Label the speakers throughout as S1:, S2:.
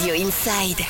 S1: Radio Inside.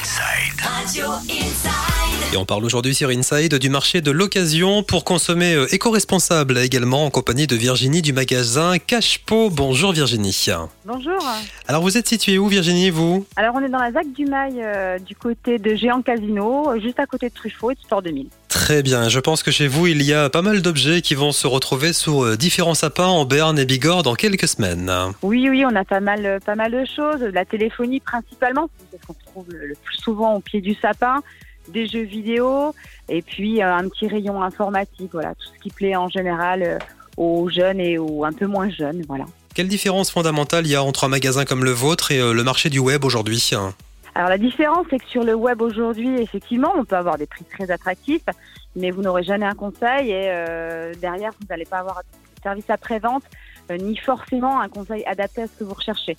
S1: Radio Inside.
S2: Et on parle aujourd'hui sur Inside du marché de l'occasion pour consommer euh, éco-responsable également en compagnie de Virginie du magasin Cachepot. Bonjour Virginie.
S3: Bonjour.
S2: Alors vous êtes située où Virginie vous?
S3: Alors on est dans la ZAC du Mail euh, du côté de Géant Casino, juste à côté de Truffaut et de Sport 2000.
S2: Très bien, je pense que chez vous il y a pas mal d'objets qui vont se retrouver sous euh, différents sapins en Berne et Bigorre dans quelques semaines.
S3: Oui, oui, on a pas mal, euh, pas mal de choses. La téléphonie principalement, c'est ce qu'on trouve le plus souvent au pied du sapin. Des jeux vidéo et puis euh, un petit rayon informatique. Voilà, tout ce qui plaît en général euh, aux jeunes et aux un peu moins jeunes. Voilà.
S2: Quelle différence fondamentale il y a entre un magasin comme le vôtre et euh, le marché du web aujourd'hui?
S3: Alors la différence, c'est que sur le web aujourd'hui, effectivement, on peut avoir des prix très attractifs, mais vous n'aurez jamais un conseil et euh, derrière, vous n'allez pas avoir de service après-vente, ni forcément un conseil adapté à ce que vous recherchez.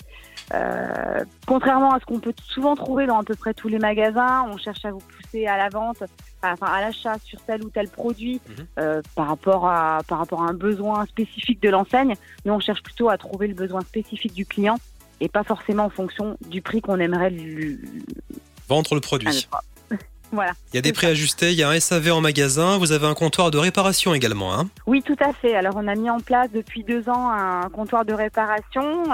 S3: Euh, contrairement à ce qu'on peut souvent trouver dans à peu près tous les magasins, on cherche à vous pousser à la vente, à- enfin à l'achat sur tel ou tel produit
S2: Mhm.
S3: euh, par rapport à par rapport à un besoin spécifique de l'enseigne. Nous, on cherche plutôt à trouver le besoin spécifique du client et pas forcément en fonction du prix qu'on aimerait lui,
S2: Vendre le produit.
S3: Voilà.
S2: Il y a des prix ajustés, il y a un SAV en magasin, vous avez un comptoir de réparation également. Hein
S3: Oui, tout à fait. Alors, on a mis en place depuis deux ans un comptoir de réparation.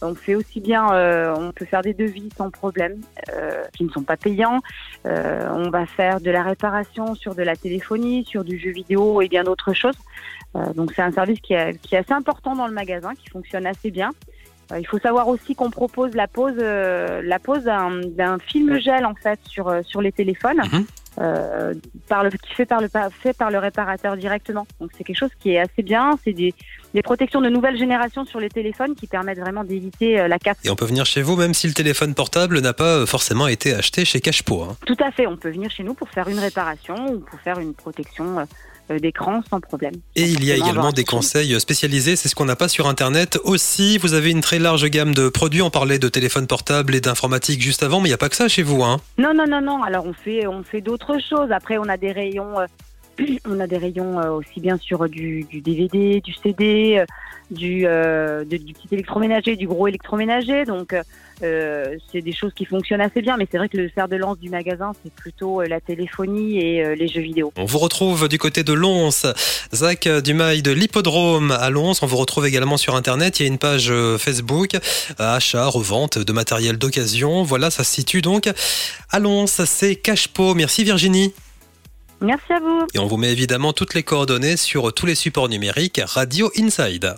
S3: On fait aussi bien, euh, on peut faire des devis sans problème, euh, qui ne sont pas payants. Euh, on va faire de la réparation sur de la téléphonie, sur du jeu vidéo et bien d'autres choses. Donc, c'est un service qui est, qui est assez important dans le magasin, qui fonctionne assez bien. Il faut savoir aussi qu'on propose la pose, euh, la pose d'un film gel en fait sur euh, sur les téléphones,
S2: Mhm.
S3: euh, par le qui fait par le fait par le réparateur directement. Donc c'est quelque chose qui est assez bien. C'est des des protections de nouvelle génération sur les téléphones qui permettent vraiment d'éviter la casse.
S2: Et on peut venir chez vous même si le téléphone portable n'a pas forcément été acheté chez Cachepot. Hein.
S3: Tout à fait. On peut venir chez nous pour faire une réparation ou pour faire une protection d'écran sans problème.
S2: Et il y a également des conseils spécialisés, c'est ce qu'on n'a pas sur Internet. Aussi, vous avez une très large gamme de produits. On parlait de téléphone portable et d'informatique juste avant, mais il n'y a pas que ça chez vous. Hein.
S3: Non, non, non, non. Alors on fait, on fait d'autres choses. Après, on a des rayons, euh, on a des rayons euh, aussi bien sur du, DVD, du CD, euh, du, euh, du petit électroménager, du gros électroménager. Donc c'est des choses qui fonctionnent assez bien. Mais c'est vrai que le fer de lance du magasin, c'est plutôt la téléphonie et les jeux vidéo.
S2: On vous retrouve du côté de Lons, Zach Dumail de l'Hippodrome à Lons. On vous retrouve également sur Internet. Il y a une page Facebook, achat, revente de matériel d'occasion. Voilà, ça se situe donc à Lons. C'est Cachepot. Merci Virginie.
S3: Merci à vous.
S2: Et on vous met évidemment toutes les coordonnées sur tous les supports numériques Radio Inside.